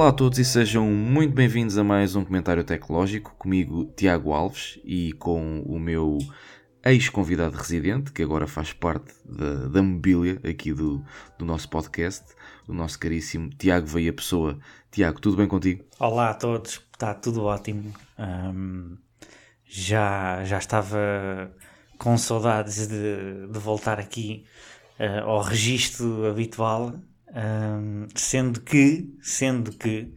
Olá a todos e sejam muito bem-vindos a mais um comentário tecnológico comigo, Tiago Alves, e com o meu ex-convidado residente, que agora faz parte da, da mobília aqui do, do nosso podcast, o nosso caríssimo Tiago Veia Pessoa. Tiago, tudo bem contigo? Olá a todos, está tudo ótimo. Um, já, já estava com saudades de, de voltar aqui uh, ao registro habitual, um, sendo que, sendo que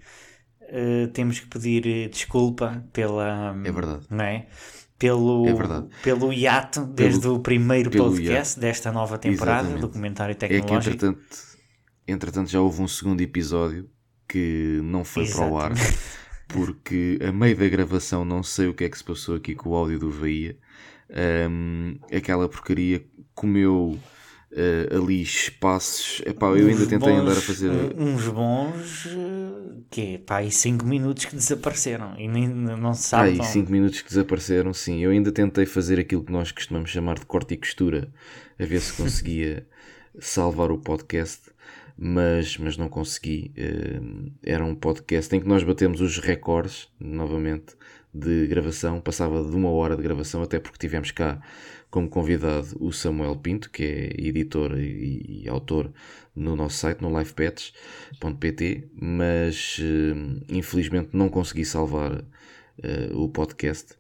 uh, temos que pedir desculpa pela. É verdade. Não é? Pelo, É verdade. pelo hiato desde o primeiro pelo podcast desta nova temporada Exatamente. do comentário É que tecnológico. entretanto, entretanto já houve um segundo episódio que não foi para o ar porque a meio da gravação não sei o que é que se passou aqui com o áudio do Veia. Ahm, aquela porcaria comeu ah, ali espaços. Epá, eu ainda tentei bons- andar a fazer. Uns bons. eh, que pá, aí 5 minutos que desapareceram e nem, não se Ah, sabe. e onde. 5 minutos que desapareceram, sim. Eu ainda tentei fazer aquilo que nós costumamos chamar de corte e costura, a ver se conseguia salvar o podcast, mas, mas não consegui. Eh, Era um podcast em que nós batemos os recordes, novamente, de gravação. Passava de uma hora de gravação, até porque tivemos cá como convidado o Samuel Pinto, que é editor e, e autor no nosso site, no livepets.pt, mas eh, infelizmente não consegui salvar eh, o podcast.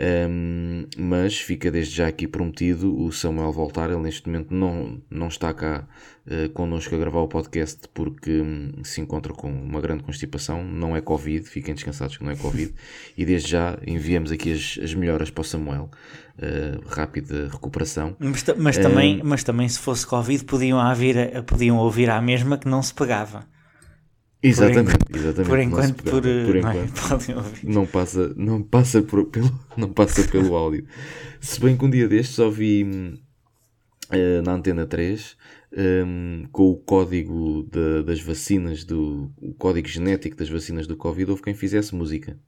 Um, mas fica desde já aqui prometido o Samuel voltar. Ele neste momento não, não está cá uh, connosco a gravar o podcast porque hum, se encontra com uma grande constipação. Não é Covid, fiquem descansados que não é Covid. e desde já enviamos aqui as, as melhoras para o Samuel. Uh, rápida recuperação. Mas, mas também, mas também, se fosse Covid, podiam, haver, a- podiam ouvir à mesma que não se pegava. Exatamente, enquanto- exatamente. Por enquanto, pegava, por, eh, por não é? enquanto. não passa, não passa, por- pelo, não passa pelo áudio. Se bem que um dia destes ouvi eh, na Antena 3 hum, com o código da- das vacinas, do, o código genético das vacinas do Covid, houve quem fizesse música.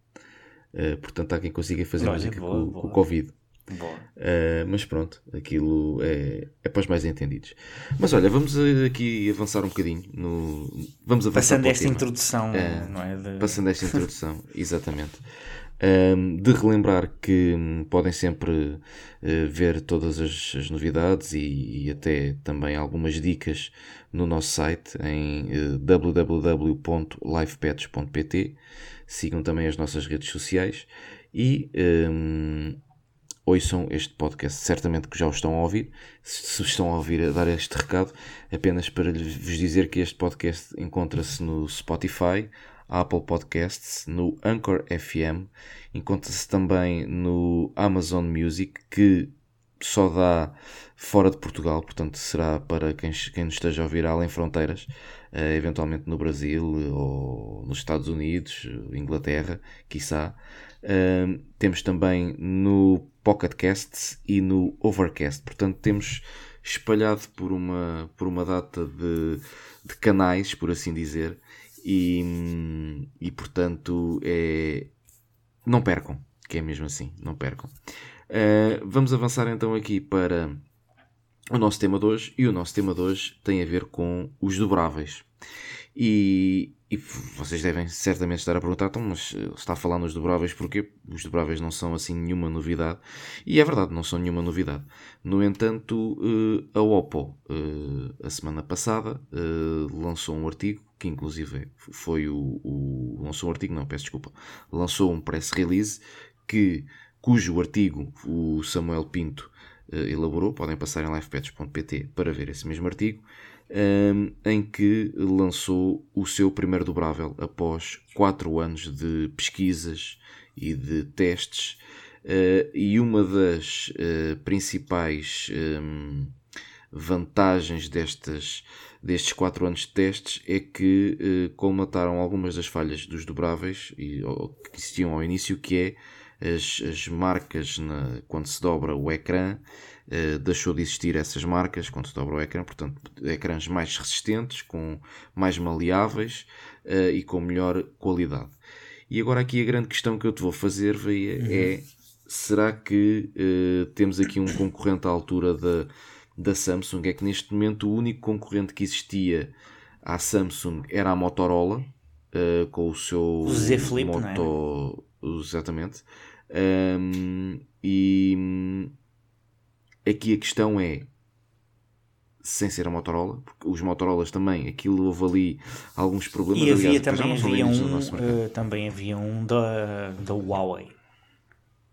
Eh, portanto, há quem consiga fazer Olha, música boa, com, boa. com o Covid. Uh, mas pronto, aquilo é, é para os mais entendidos. Mas olha, vamos uh, aqui avançar um bocadinho. No, vamos avançar Passando esta tema. introdução, É, não é? De- Passando esta introdução, exatamente. Um, de relembrar que hum, podem sempre uh, ver todas as, as novidades e, e até também algumas dicas no nosso site em uh, www.livepets.pt. Sigam também as nossas redes sociais e um, ouçam este podcast. Certamente que já o estão a ouvir. Se estão a ouvir a dar este recado, apenas para vos dizer que este podcast encontra-se no Spotify, Apple Podcasts, no Anchor FM, encontra-se também no Amazon Music, que só dá fora de Portugal, portanto será para quem, quem nos esteja a ouvir além fronteiras, eh, eventualmente no Brasil ou nos Estados Unidos, Inglaterra, quiçá. Temos também no Pocket Casts e no Overcast, portanto temos espalhado por uma, por uma data de, de canais, por assim dizer, e, e portanto é, não percam, que é mesmo assim, não percam. Uh, vamos avançar então aqui para o nosso tema de hoje, e o nosso tema de hoje tem a ver com os dobráveis. E, e vocês devem certamente estar a perguntar, então, mas eh, está a falar nos dobráveis porquê? Os dobráveis não são assim nenhuma novidade. E é verdade, não são nenhuma novidade. No entanto, eh, a Oppo, eh, a semana passada, lançou um artigo, que inclusive foi o, o- Lançou um artigo, não, peço desculpa. Lançou um press release que, cujo artigo o Samuel Pinto elaborou. Podem passar em livepets.pt para ver esse mesmo artigo um, em que lançou o seu primeiro dobrável após 4 anos de pesquisas e de testes. Uh, e uma das uh, principais um, vantagens destas, destes 4 anos de testes é que uh, colmataram algumas das falhas dos dobráveis e, ou, que existiam ao início, que é as, as marcas na, quando se dobra o ecrã Uh, deixou de existir essas marcas quando se dobra o ecrã, portanto, ecrãs mais resistentes, com mais maleáveis uh, e com melhor qualidade. E agora aqui a grande questão que eu te vou fazer Veia, uhum. é será que uh, temos aqui um concorrente à altura da, da Samsung? É que neste momento o único concorrente que existia à Samsung era a Motorola, uh, com o seu O Z Flip, não moto. Exatamente. Um, e aqui a questão é sem ser a Motorola, porque os Motorolas também, aquilo houve ali alguns problemas. E havia aliás, também, havia um, eh, também havia um da, da Huawei,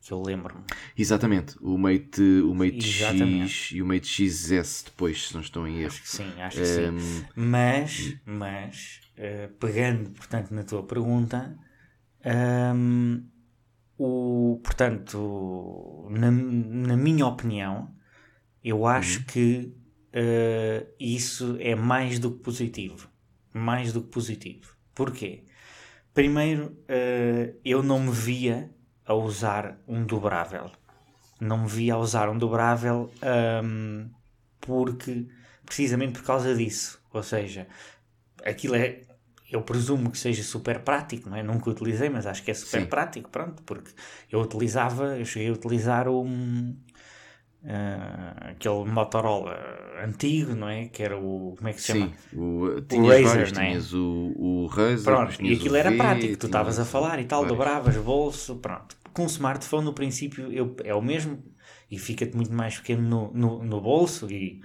que eu lembro-me. Exatamente, o Mate, o Mate X Exatamente. e o Mate XS depois, se não estou em erro. Acho que sim, acho que sim. Um, Mas, mas eh, pegando, portanto, na tua pergunta, hum, o, portanto, na, na minha opinião, eu acho que eh, isso é mais do que positivo. Mais do que positivo. Porquê? Primeiro, eh, eu não me via a usar um dobrável. Não me via a usar um dobrável hum, porque, precisamente por causa disso. Ou seja, aquilo é. Eu presumo que seja super prático, não é? Nunca utilizei, mas acho que é super Sim. prático, pronto, porque eu utilizava, eu cheguei a utilizar um. ah, aquele Motorola antigo, não é? Que era o. Como é que se chama? sim, o, tinhas Razer, vários, não é? tinhas o, o Razer, Pronto, e aquilo o era V, prático, tu estavas a falar e tal, vários. dobravas bolso, pronto. Com o smartphone, no princípio, eu- é o mesmo e fica-te muito mais pequeno no, no, no bolso e,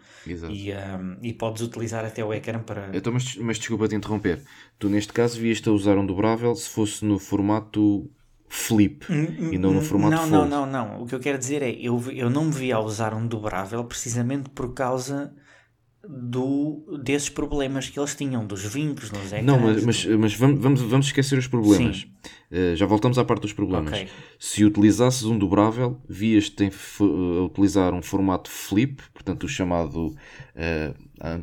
e, ahm, e podes utilizar até o ecrã para. Então, mas, mas desculpa te interromper. Tu neste caso vias-te a usar um dobrável se fosse no formato flip e não no formato Não, não, fold. não, não. O que eu quero dizer é, eu, vi- eu não me via a usar um dobrável precisamente por causa do, desses problemas que eles tinham, dos vincos nos ecrãs. Não, mas, mas, mas vamos, vamos, esquecer os problemas. Uh, já voltamos à parte dos problemas. Ok. Se utilizasses um dobrável, vias-te em f- a utilizar um formato flip, portanto o chamado, uh,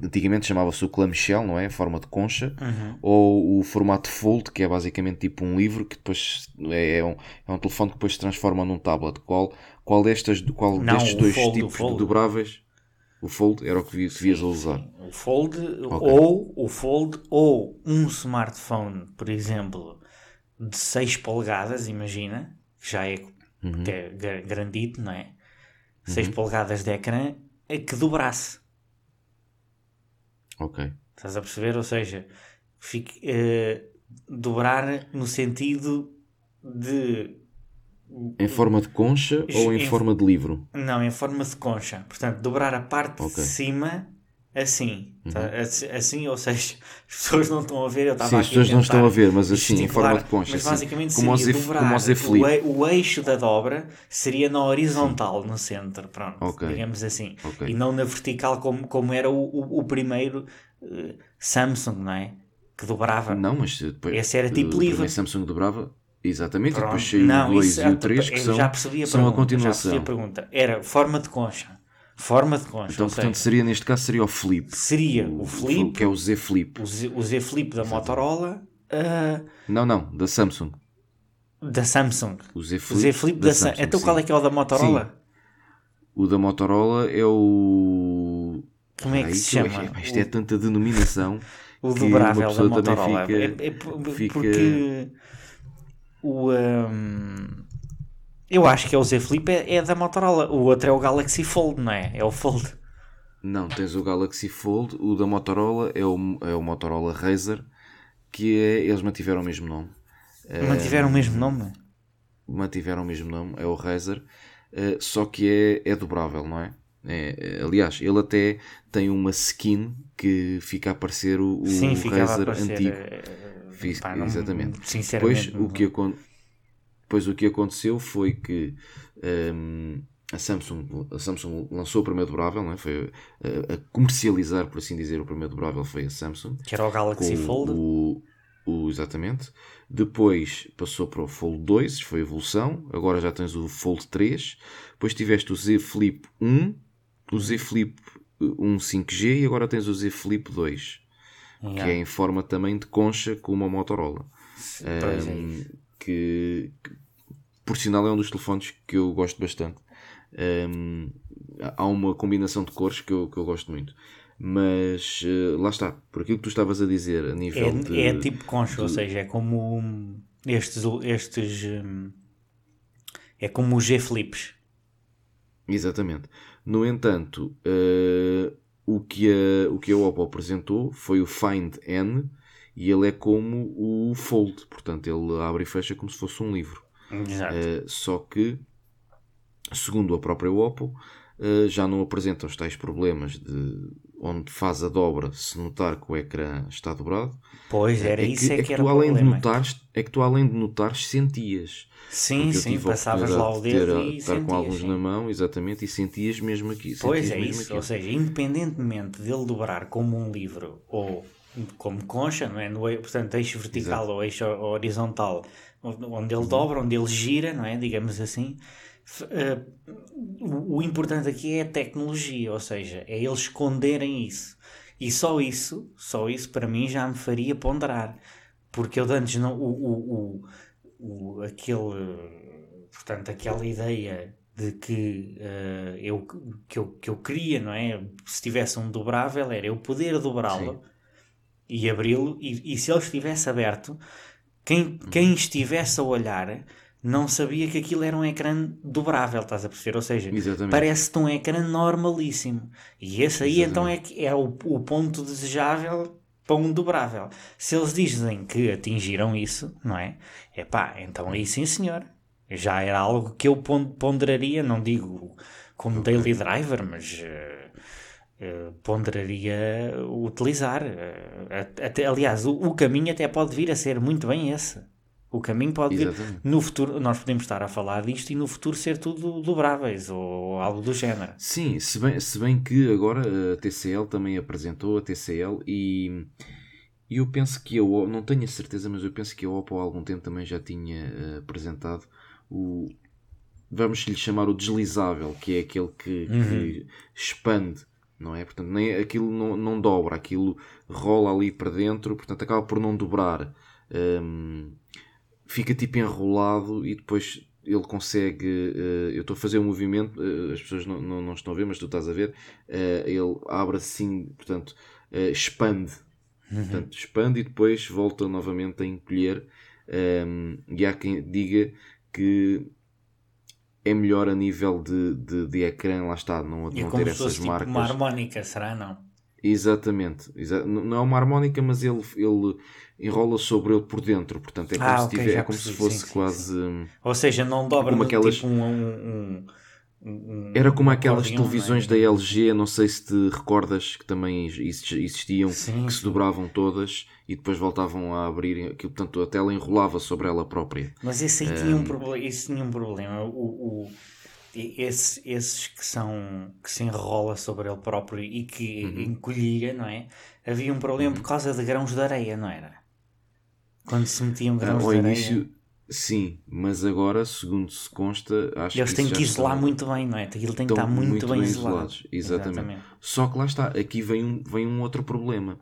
antigamente chamava-se o clamshell, não é? A forma de concha, Uhum. ou o formato fold, que é basicamente tipo um livro que depois é, é um, é um telefone que depois se transforma num tablet. Qual, qual, destas, qual Não, destes dois fold, tipos de dobráveis? O fold era o que que vias a usar. O Fold ou o Fold ou um smartphone, por exemplo, de 6 polegadas, imagina, que já é, Uhum. que é gra- grandito, não é? 6 polegadas de ecrã, é que dobrasse. Ok. Estás a perceber? Ou seja, fique, eh, dobrar no sentido de. Em forma de concha ou em Em- forma de livro? Não, em forma de concha. Portanto, dobrar a parte Ok. Uhum. de cima assim. tá? Assim- Assim, ou seja, as pessoas não estão a ver. Eu estava Sim, as pessoas não estão a ver, mas assim, em forma de concha. Mas assim, basicamente como o seria Z, dobrar como o o, eixo da dobra seria na horizontal, no centro. Pronto, Ok. digamos assim. Ok. E não na vertical como, como era o, o, o primeiro eh, Samsung, não é? Que dobrava. Não, mas depois. Esse era tipo o primeiro livre. Samsung dobrava. Exatamente, e Pronto. depois saiu Não, o 2 isso e é- o 3 que eu são, já percebi a são a pergunta, Já percebi continuação. a pergunta. Era forma de concha. Forma de concha. Então, portanto, seja, seria neste caso seria o Flip. seria o Flip, Que é o Z Flip. o Z, o Z Flip da Motorola, ah, Não, não, da Samsung. da Samsung. O Z O Flip, Z Flip da, Samsung. Então sim. qual é que é o da Motorola? O da Motorola é o. Como é que Ah, se isto chama? É, isto é tanta denominação. O que dobrável da Motorola. fica- é, é fica- porque o. ahm, eu acho que é o Z Flip é, é da Motorola. O outro é o Galaxy Fold, não é? É o Fold. Não, tens o Galaxy Fold, o da Motorola é o, é o Motorola Razer, que é, eles mantiveram o mesmo nome. Mantiveram o mesmo nome? Mantiveram o mesmo nome, é o Razer, eh, só que é, é dobrável, não é? É, é, aliás, ele até tem uma skin que fica a parecer o, Sim, a Razer antigo. eh, Fiz- pá, não- exatamente. Sinceramente. Depois o, que depois o que aconteceu foi que hum, a, Samsung, a Samsung lançou o primeiro dobrável, não é? foi a, a comercializar, por assim dizer, o primeiro dobrável foi a Samsung. Que era o Galaxy Fold. O, o- exatamente. Depois passou para o Fold 2, foi evolução. Agora já tens o Fold 3. Depois tiveste o Z Flip 1, o Z Flip 1 5G e agora tens o Z Flip 2, que é em forma também de concha com uma Motorola. É. Um, que, que, por sinal é um dos telefones que eu gosto bastante. Um, há uma combinação de cores que eu, que eu gosto muito. Mas eh, lá está, por aquilo que tu estavas a dizer a nível É, de. é tipo concha, ou seja, é como estes. estes hum, é como os G Flips. Exatamente. No entanto, eh, o, que a, o que a Oppo apresentou foi o Find N e ele é como o Fold, portanto ele abre e fecha como se fosse um livro. Exato. Uh, só que, segundo a própria Oppo, uh, já não apresenta os tais problemas de onde faz a dobra se notar que o ecrã está dobrado. Pois, era é isso que, é é que que era tu o além de problema. notares, é que tu além de notares sentias. Sim, sim, passavas lá o de dedo ter- e estar com sentias, alguns sim. na mão, exatamente, e sentias mesmo aqui. Pois é isso, aquilo. ou seja, independentemente dele dobrar como um livro ou como concha, não é? No, portanto, eixo vertical ou eixo horizontal, onde onde Uhum. ele dobra, onde ele gira, não é? Digamos assim. Eh, o, importante aqui é a tecnologia, ou seja, é eles esconderem isso. E só isso, só isso para mim já me faria ponderar. Porque eu de antes não. O, o, o, o- aquele. Portanto, aquela ideia de que eh, eu, que, eu, que eu queria, não é? Se tivesse um dobrável, era eu poder dobrá-lo e abri-lo, e, e se ele estivesse aberto, quem, quem estivesse a olhar não sabia que aquilo era um ecrã dobrável, estás a perceber? Ou seja, Exatamente. parece-te um ecrã normalíssimo. E esse aí então é, que é o, o ponto desejável para um dobrável. Se eles dizem que atingiram isso, não é? É pá, então aí sim senhor. Já era algo que eu pon- ponderaria, não digo como daily driver, mas eh, eh, ponderaria utilizar. Eh, at- até, aliás, o, o caminho até pode vir a ser muito bem esse. O caminho pode vir. Exatamente. No futuro, nós podemos estar a falar disto e no futuro ser tudo dobráveis ou algo do género. Sim, se bem, se bem que agora a TCL também apresentou a TCL e, e eu penso que Oppo, não tenho a certeza, mas eu penso que a Oppo há algum tempo também já tinha eh, apresentado o, vamos lhe chamar o deslizável, que é aquele que, que expande, não é? Portanto, nem, aquilo não, não dobra, aquilo rola ali para dentro, portanto acaba por não dobrar. Hum, fica tipo enrolado e depois ele consegue. eh, eu estou a fazer um movimento, eh, as pessoas não, não, não estão a ver, mas tu estás a ver. eh, ele abre assim, portanto, expande. Portanto, expande e depois volta novamente a encolher. ehm, e há quem diga que é melhor a nível de, de, de ecrã, lá está, não, não como ter essas tipo marcas. uma harmónica, será não? Exatamente, exa- não é uma harmónica, mas ele, ele enrola sobre ele por dentro, portanto é como, Ah, se, ok, tiver- é como se fosse sim, sim, quase. hum, Ou seja, não dobra Como aquelas- tipo um, um, um, Era como aquelas acordeão, televisões não da é? LG, não sei se te recordas que também exi- existiam, Sim, que se sim. dobravam todas e depois voltavam a abrir aquilo, portanto a tela enrolava sobre ela própria. Mas esse aí tinha um, proble- esse tinha um problema. O, o- esse- esses que são que se enrola sobre ele próprio e que Uhum. encolhia, não é? Havia um problema por causa de grãos de areia, não era? Quando se metiam Ah, grãos Ao de areia. início, sim, mas agora, segundo se consta, acho Eles que têm isso que isolar muito bem, não é? Aquilo tem que estar muito, bem, isolado. isolados. Exatamente. Só que lá está, aqui vem um, vem um outro problema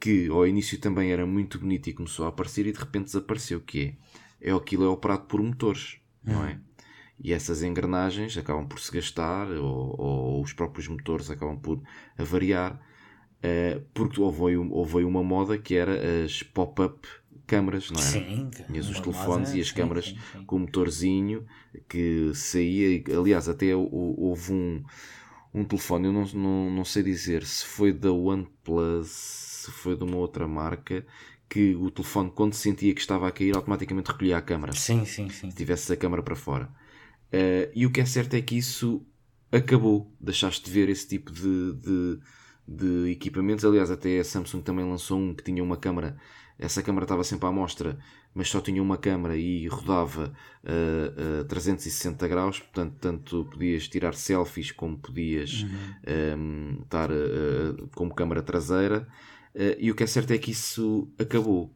que ao início também era muito bonito e começou a aparecer e de repente desapareceu, que é, é aquilo é operado por motores, não é? E essas engrenagens acabam por se gastar ou, ou os próprios motores acabam por avariar eh, porque houve, houve uma moda que era as pop-up câmaras, não é? Sim. Tinhas os telefones moda, e as câmaras sim, sim. com um motorzinho que saía. Aliás, até hou- houve um, um telefone, eu não, não, não sei dizer se foi da OnePlus, se foi de uma outra marca, que o telefone, quando sentia que estava a cair, automaticamente recolhia a câmara. Sim, sim, sim. Se tivesse a câmara para fora. Eh, e o que é certo é que isso acabou. Deixaste de ver esse tipo de, de, de equipamentos. Aliás, até a Samsung também lançou um que tinha uma câmara. Essa câmara estava sempre à mostra, mas só tinha uma câmara e rodava a 360 graus. Portanto, tanto podias tirar selfies como podias ehm, estar eh, como câmara traseira. Eh, e o que é certo é que isso acabou.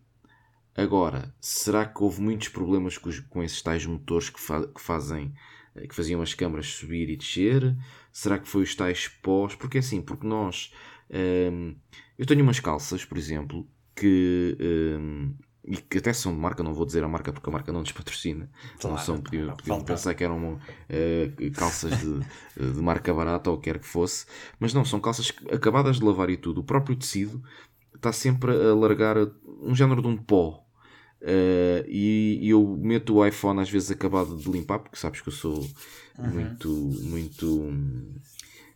Agora, será que houve muitos problemas com, os- com esses tais motores que, fa- que fazem eh, que faziam as câmaras subir e descer? Será que foi os tais pós? Porque assim, porque nós hum, eu tenho umas calças, por exemplo, que hum, e que até são de marca, não vou dizer a marca porque a marca não nos patrocina. Claro, não são, podiam, não, podiam pensar que eram eh, calças de, de marca barata ou o que quer que fosse, mas não, são calças acabadas de lavar e tudo. O próprio tecido está sempre a largar um género de um pó. Uh, e, e eu meto o iPhone às vezes acabado de limpar, porque sabes que eu sou muito, muito hum,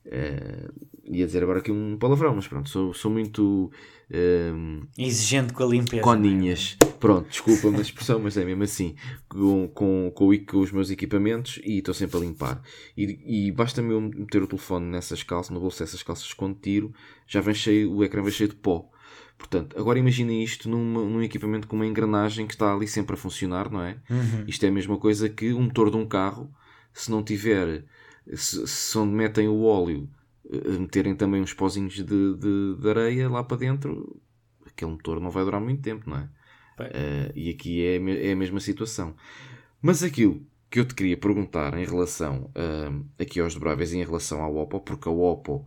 Uh, ia dizer agora aqui um palavrão, mas pronto, sou, sou muito um, exigente com a limpeza. Coninhas, é? pronto, desculpa a expressão, mas é mesmo assim, com, com, com, com os meus equipamentos e estou sempre a limpar. E, e basta-me eu meter o telefone nessas calças, no bolso dessas calças quando tiro, já vem cheio, o ecrã vem cheio de pó. Portanto, agora imaginem isto numa, num equipamento com uma engrenagem que está ali sempre a funcionar, não é? Uhum. Isto é a mesma coisa que um motor de um carro, se não tiver, se, se onde metem o óleo eh, meterem também uns pozinhos de, de, de, areia lá para dentro, aquele motor não vai durar muito tempo, não é? Uh, e aqui é, é a mesma situação. Mas aquilo que eu te queria perguntar em relação uh, aqui aos dobráveis e em relação ao Oppo, porque a Oppo.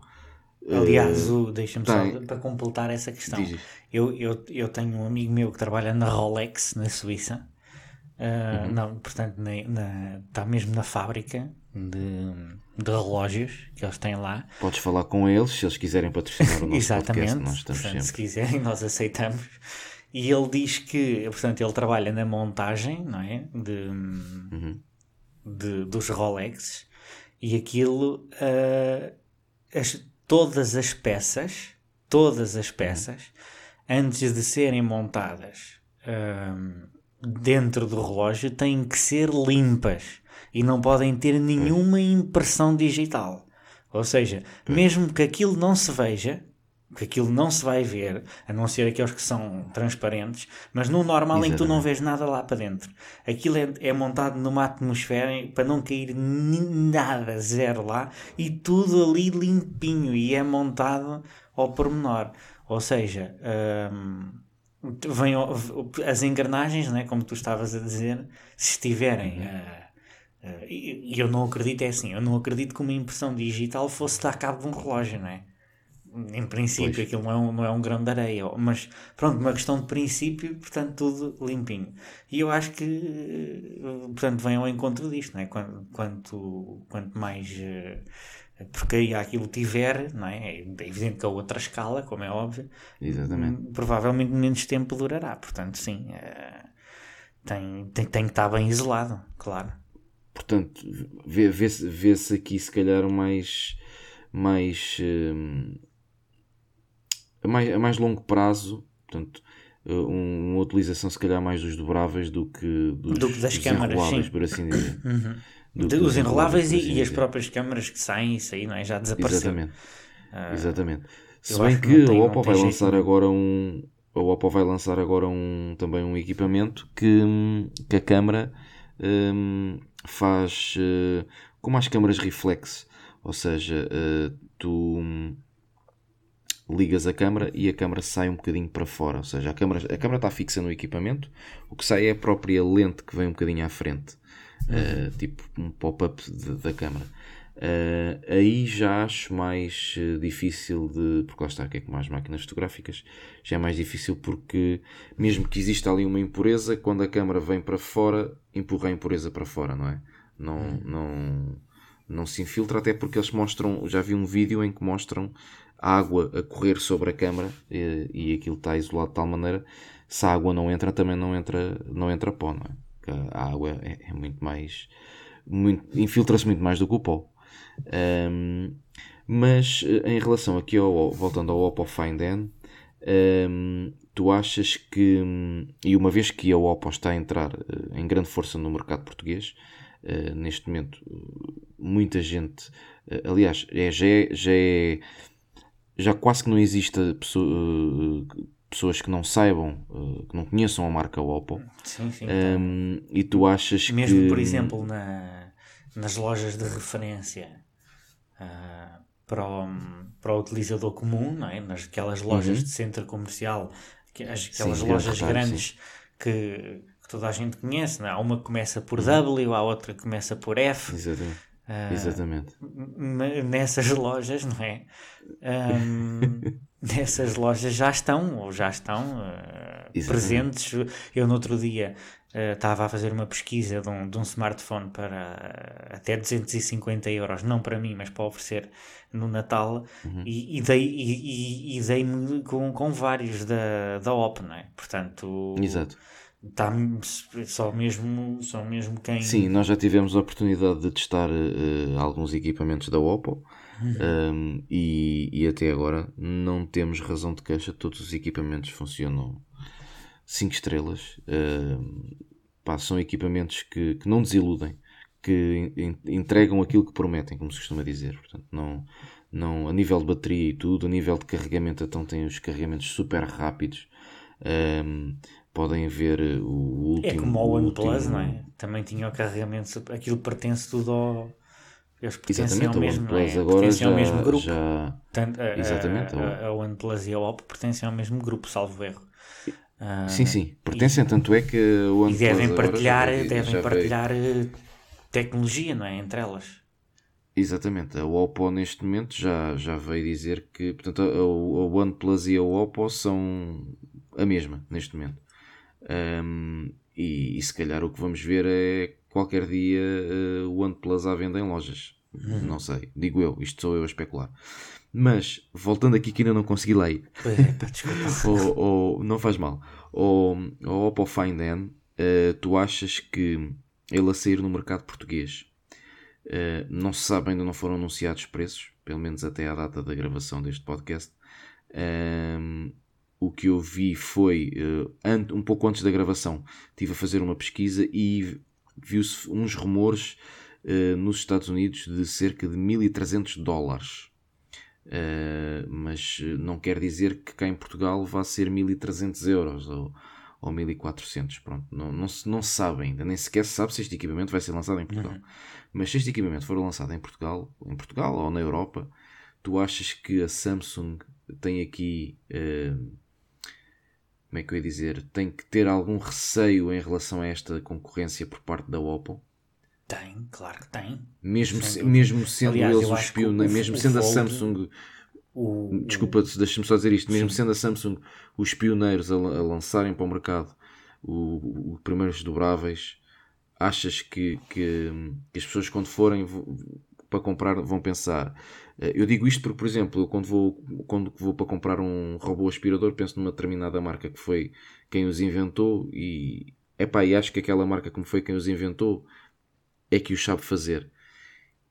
Aliás, uh, deixa-me tem... só para completar essa questão. Eu, eu, eu tenho um amigo meu que trabalha na Rolex, na Suíça. Uh, uhum. não, portanto, na, na, está mesmo na fábrica de, de, relógios que eles têm lá. Podes falar com eles se eles quiserem patrocinar o nosso Exatamente, podcast. Portanto, se quiserem, nós aceitamos. E ele diz que, portanto, ele trabalha na montagem, não é? De, uhum. de dos Rolex e aquilo, uh, as, todas as peças, todas as peças, uhum. antes de serem montadas uh, dentro do relógio, têm que ser limpas e não podem ter nenhuma impressão digital. Ou seja, mesmo que aquilo não se veja, que aquilo não se vai ver, a não ser aqueles que são transparentes, mas no normal Exatamente. em que tu não vês nada lá para dentro. Aquilo é, é montado numa atmosfera para não cair nada, zero lá, e tudo ali limpinho, e é montado ao pormenor. Ou seja, hum, vem, as engrenagens, né, como tu estavas a dizer, se estiverem. Uh, Uh, eu não acredito, é assim, eu não acredito que uma impressão digital fosse dar cabo de um relógio, não é? Em princípio, pois. aquilo não é, um, não é um grão de areia, mas pronto, uma questão de princípio, portanto, tudo limpinho. E eu acho que, eh, portanto, vem ao encontro disto, não é? Quanto, quanto, quanto mais uh, porcaria aquilo tiver, não é? É evidente que a outra escala, como é óbvio, Exatamente. provavelmente menos tempo durará, portanto, sim, uh, tem, tem, tem que estar bem isolado, claro portanto, vê-se vê, vê aqui se calhar mais, mais, uh, a mais, a mais longo prazo, portanto, uh, uma utilização se calhar mais dos dobráveis do que dos, do que das dos câmaras, sim. por assim dizer. Uhum. De, os enroláveis e, assim e, as próprias câmaras que saem, isso aí não é? já desapareceu. Exatamente. Uh, Exatamente. Se bem que, a Oppo vai lançar agora um a Oppo vai lançar agora um, também um equipamento que, que a câmara um, faz uh, como as câmaras reflex, ou seja, uh, tu um, ligas a câmera e a câmera sai um bocadinho para fora, ou seja, a câmera, a câmera está fixa no equipamento, o que sai é a própria lente que vem um bocadinho à frente, uh, tipo um pop-up da câmera. Uh, aí já acho mais uh, difícil de. Porque lá está, que é como as máquinas fotográficas, já é mais difícil porque, mesmo que exista ali uma impureza, quando a câmera vem para fora, empurra a impureza para fora, não é? Não, hum. não, não se infiltra, até porque eles mostram. Já vi um vídeo em que mostram água a correr sobre a câmera e, e aquilo está isolado de tal maneira, se a água não entra, também não entra, não entra pó, não é? A água é, é muito mais. infiltra-se muito mais do que o pó. Um, mas eh, em relação aqui ao, voltando ao Oppo Find N, um, tu achas que, e uma vez que a Oppo está a entrar uh, em grande força no mercado português, uh, neste momento muita gente, uh, aliás, é, já, é, já, é, já quase que não existe pessoa, pessoas que não saibam, que não conheçam a marca Oppo. Sim, sim. Um, e tu achas Mesmo, que. Mesmo, por exemplo, na, nas lojas de referência uh, para, o, para o utilizador comum, não é? Naquelas lojas uhum. de centro comercial, aquelas sim, lojas grandes que, que, toda a gente conhece, não é? Há uma que começa por uhum. W, há outra que começa por F. Exatamente. Uh, Exatamente. Nessas lojas, não é? Um, nessas lojas já estão, ou já estão uh, presentes. Eu, no outro dia, Uh, estava a fazer uma pesquisa de um, de um smartphone para até 250 euros, não para mim, mas para oferecer no Natal, uhum. e, e dei-me e, e dei com, com vários da, da OP, não é? Portanto, Exato. Está só mesmo, só mesmo quem. Sim, nós já tivemos a oportunidade de testar uh, alguns equipamentos da Oppo uhum. um, e, e até agora não temos razão de queixa. Todos os equipamentos funcionam 5 estrelas. Uh, pá, são equipamentos que, que não desiludem, que entregam aquilo que prometem, como se costuma dizer. Portanto, não, não, a nível de bateria e tudo, a nível de carregamento, então tem os carregamentos super rápidos. Um, podem ver eh, o último. É como o OnePlus, não é? Também tinha o carregamento, aquilo pertence tudo ao. Eles pertencem ao mesmo, não é? agora pertencem já, ao mesmo grupo. Já... Tanto, a, Exatamente. A, a, OnePlus e a Oppo pertencem ao mesmo grupo, salvo erro. Uh, sim, sim, pertencem, e, tanto é que o OnePlus. E devem partilhar, já, devem já partilhar veio... Eh, tecnologia, não é? Entre elas. Exatamente, a Oppo neste momento já, já veio dizer que portanto, a, a OnePlus e a Oppo são a mesma neste momento. Um, e, e, se calhar o que vamos ver é qualquer dia uh, o OnePlus à venda em lojas. Uhum. Não sei, digo eu, isto sou eu a especular. Mas, voltando aqui que ainda não consegui ler, ou, ou, não faz mal, o, o Oppo Find N, uh, tu achas que ele a sair no mercado português uh, não se sabe, ainda não foram anunciados preços, pelo menos até à data da gravação deste podcast. Um, o que eu vi foi, uh, um pouco antes da gravação, estive a fazer uma pesquisa e viu-se uns rumores uh, nos Estados Unidos de cerca de 1300 dólares. Uh, mas não quer dizer que cá em Portugal vá ser 1300 euros ou, ou 1400. Pronto, não, não, se, não sabe ainda, nem sequer se sabe se este equipamento vai ser lançado em Portugal. Uhum. Mas se este equipamento for lançado em Portugal, em Portugal ou na Europa, tu achas que a Samsung tem aqui uh, como é que eu ia dizer, tem que ter algum receio em relação a esta concorrência por parte da Oppo? Tem, claro que tem. Mesmo, se, mesmo sendo Aliás, eles os pioneiros, mesmo sendo a Samsung. O, Desculpa, deixa-me só dizer isto. Mesmo sim. sendo a Samsung os pioneiros a, a lançarem para o mercado os primeiros dobráveis, achas que, que, que, as pessoas, quando forem para comprar, vão pensar eh, eu digo isto porque, por exemplo, quando vou, quando vou para comprar um robô aspirador, penso numa determinada marca que foi quem os inventou e, epá, e acho que aquela marca como foi quem os inventou é que os sabe fazer.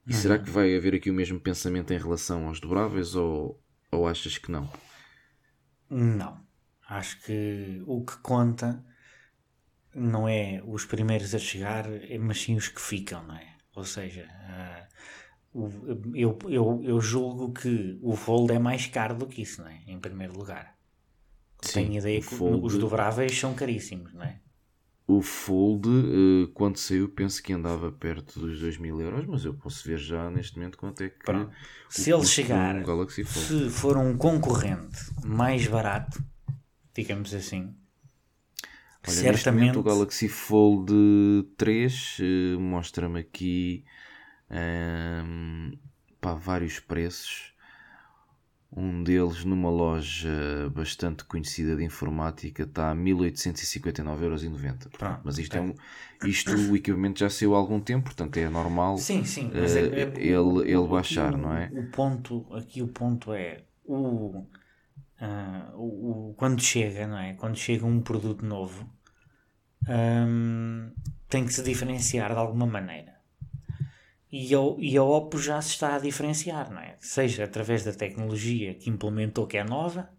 E uhum. será que vai haver aqui o mesmo pensamento em relação aos dobráveis ou, ou achas que não? Não. Acho que o que conta não é os primeiros a chegar, mas sim os que ficam, não é? Ou seja, uh, eu, eu, eu julgo que o Fold é mais caro do que isso, não é? Em primeiro lugar. Sim, Tenho ideia que fold... os dobráveis são caríssimos, não é? O Fold, eh, quando saiu, penso que andava perto dos 2 mil euros, mas eu posso ver já neste momento quanto é que. Pronto. Se ele chegar, se for um concorrente mais barato, digamos assim, Olha, certamente. o Galaxy Fold 3 eh, mostra-me aqui um, pá, vários preços. Um deles numa loja bastante conhecida de informática está a 1859,90€. Pronto, mas isto, é. é um, isto o equipamento já saiu há algum tempo, portanto é normal sim, sim, uh, é, é, ele, ele baixar, não é? O ponto, aqui o ponto é o, uh, o, o, quando chega, não é? Quando chega um produto novo um, tem que se diferenciar de alguma maneira e, eu, e a Oppo já se está a diferenciar, não é? Seja através da tecnologia que implementou que é nova,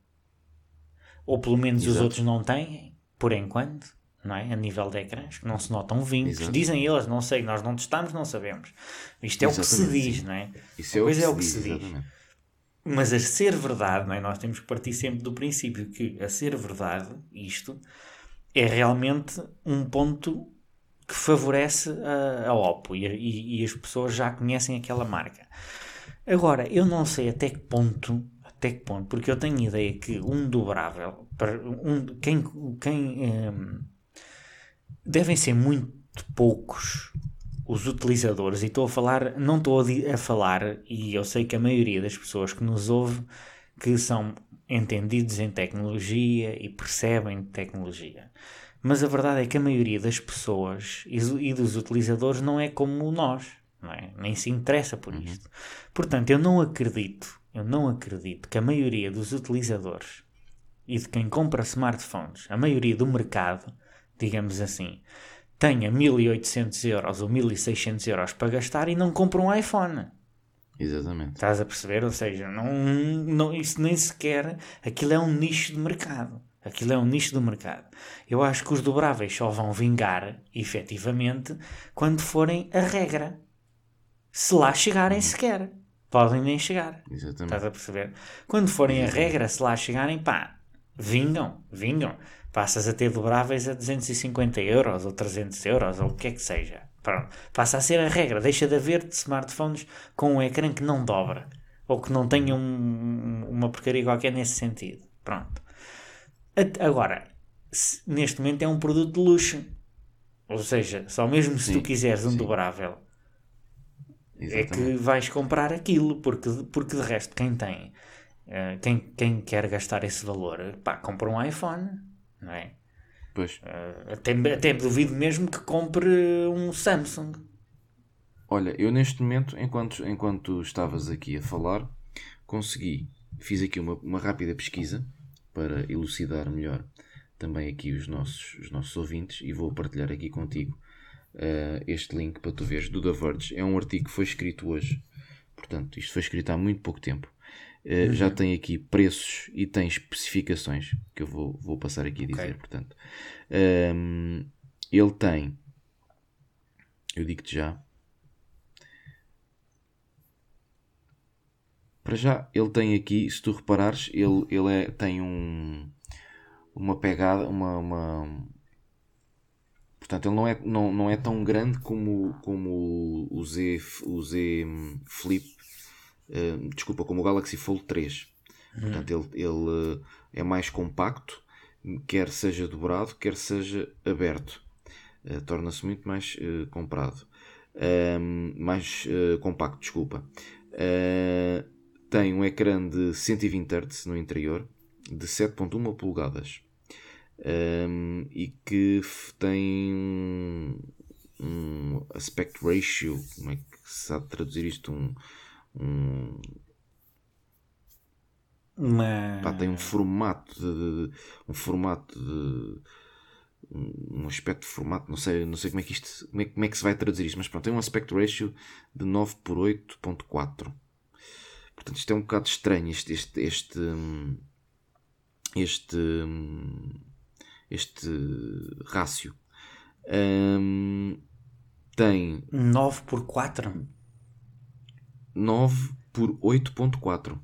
ou pelo menos Exato. os outros não têm, por enquanto, não é? A nível de ecrãs, que não se notam vincos. Exato. Dizem eles, não sei, nós não testamos, não sabemos. Isto é Exatamente, o que se diz, não é? Isso é o que, é o que se diz. diz. Mas a ser verdade, não é? Nós temos que partir sempre do princípio que a ser verdade, isto é realmente um ponto que favorece a, a Oppo e, e, e, as pessoas já conhecem aquela marca. Agora, eu não sei até que ponto, até que ponto, porque eu tenho ideia que um dobrável, um, quem, quem um, devem ser muito poucos os utilizadores, e estou a falar, não estou a, a falar, e eu sei que a maioria das pessoas que nos ouve que são entendidos em tecnologia e percebem tecnologia. Mas a verdade é que a maioria das pessoas e dos utilizadores não é como nós, é? nem se interessa por uhum. isto. Portanto, eu não acredito, eu não acredito que a maioria dos utilizadores e de quem compra smartphones, a maioria do mercado, digamos assim, tenha 1800 euros ou 1600 euros para gastar e não compra um iPhone. Exatamente. Estás a perceber? Ou seja, não, não, isso nem sequer. Aquilo é um nicho de mercado. Aquilo é um nicho do mercado. Eu acho que os dobráveis só vão vingar, efetivamente, quando forem a regra. Se lá chegarem uhum. sequer. Podem nem chegar. Exatamente. Estás a perceber? Quando forem Exatamente. a regra, se lá chegarem, pá, vingam, vingam. Passas a ter dobráveis a 250 euros ou 300 euros ou o que é que seja. Pronto. Passa a ser a regra. Deixa de haver smartphones com um ecrã que não dobra. Ou que não tenha um, uma porcaria qualquer nesse sentido. Pronto. Agora, se, neste momento é um produto de luxo. Ou seja, só mesmo se sim, tu quiseres um sim. dobrável Exatamente. é que vais comprar aquilo, porque, porque de resto quem tem, uh, quem, quem quer gastar esse valor, pá, compra um iPhone, não é? Pois. Uh, até, até duvido mesmo que compre um Samsung. Olha, eu neste momento, enquanto, enquanto estavas aqui a falar, consegui, fiz aqui uma, uma rápida pesquisa para elucidar melhor também aqui os nossos, os nossos ouvintes e vou partilhar aqui contigo uh, este link para tu veres do The Verge. É um artigo que foi escrito hoje, portanto, isto foi escrito há muito pouco tempo. Uh, uhum. Já tem aqui preços e tem especificações que eu vou, vou passar aqui a dizer. Portanto, um, ehm, ele tem, eu digo-te já, para já ele tem aqui, se tu reparares, ele, ele é, tem um, uma pegada, uma, uma portanto ele não é, não, não é tão grande como, como o Z, o Z Flip Uh, desculpa, como o Galaxy Fold 3. Uhum. Portanto, ele, ele uh, é mais compacto, quer seja dobrado, quer seja aberto. Uh, Torna-se muito mais comprado. Ehm, mais compacto, desculpa. Tem um ecrã de 120 Hz no interior, de 7.1 polegadas. Um, e que tem um, um aspect ratio, como é que se sabe traduzir isto? Um, um, uma... Pá, tem um formato de, de, um formato de um aspecto de formato, não sei, não sei como é que isto como é, como é que se vai traduzir isto, mas pronto, tem um aspect ratio de 9 por 8.4 portanto isto é um bocado estranho este este este este, este rácio um, tem 9 por 4 9 por 8.4.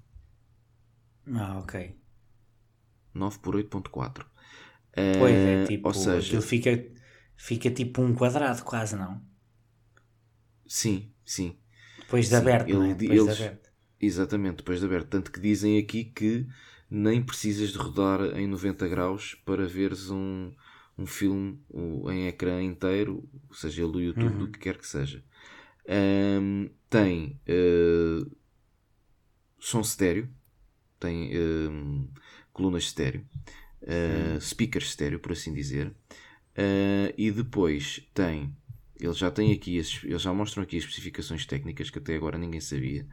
Ah, ok. 9 por 8.4. Pois é, eh, tipo, ou seja, aquilo fica, fica tipo um quadrado quase, não? Sim, sim. Depois de sim, aberto, ele, não é? Depois eles, de aberto. Exatamente, depois de aberto. Tanto que dizem aqui que nem precisas de rodar em 90 graus para veres um, um filme em ecrã inteiro, seja ele do YouTube, uhum. do que quer que seja. Um, tem uh, som estéreo, tem um, colunas estéreo, uh, speakers estéreo, por assim dizer, uh, e depois tem, eles já têm aqui, eles já mostram aqui as especificações técnicas que até agora ninguém sabia.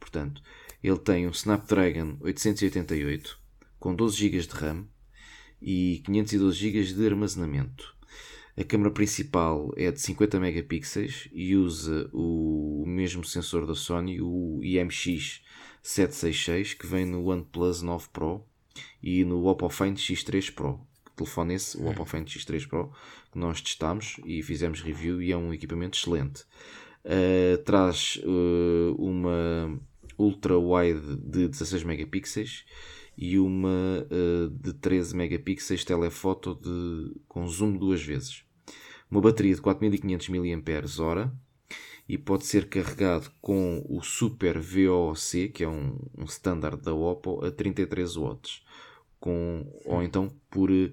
Portanto, ele tem um Snapdragon 888 com 12 GB de RAM e 512 GB de armazenamento. A câmera principal é de 50 megapixels e usa o mesmo sensor da Sony, o IMX766, que vem no OnePlus 9 Pro e no Oppo Find X3 Pro. telefone esse, o Oppo Find X3 Pro, que nós testámos e fizemos review e é um equipamento excelente. Uh, traz uh, uma ultra wide de 16 megapixels e uma uh, de 13 megapixels telefoto de, com zoom duas vezes. Uma bateria de 4500 mAh e pode ser carregado com o Super VOC, que é um, um standard da Oppo, a 33 watts. Com, ou então por uh,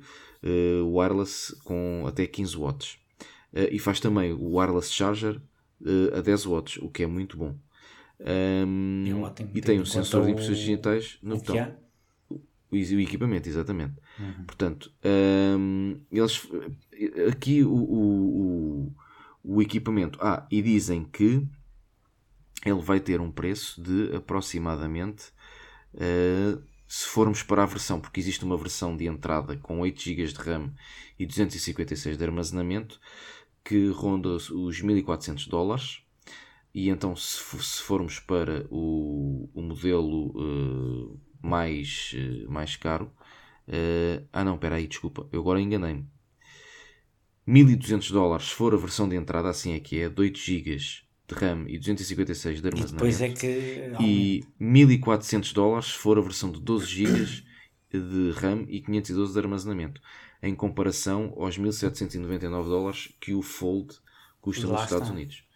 wireless com até 15 watts. Uh, e faz também o wireless charger a 10 watts, o que é muito bom. Um, é ótimo. E tem um sensor de impressões digitais no botão o, o equipamento, exatamente. Uhum. Portanto, um, eles aqui o, o, o, equipamento. Ah, e dizem que ele vai ter um preço de aproximadamente uh, se formos para a versão, porque existe uma versão de entrada com 8 GB de RAM e 256 de armazenamento, que ronda os 1400 dólares. E então, se, se formos para o, o modelo uh, mais, uh, mais caro, uh, ah não, espera aí, desculpa, eu agora enganei-me. 1200 dólares se for a versão de entrada, assim é que é, de 8 GB de RAM e 256 de armazenamento. E é que... E 1400 dólares se for a versão de 12 GB de RAM e 512 de armazenamento. Em comparação aos 1799 dólares que o Fold custa nos Estados Unidos.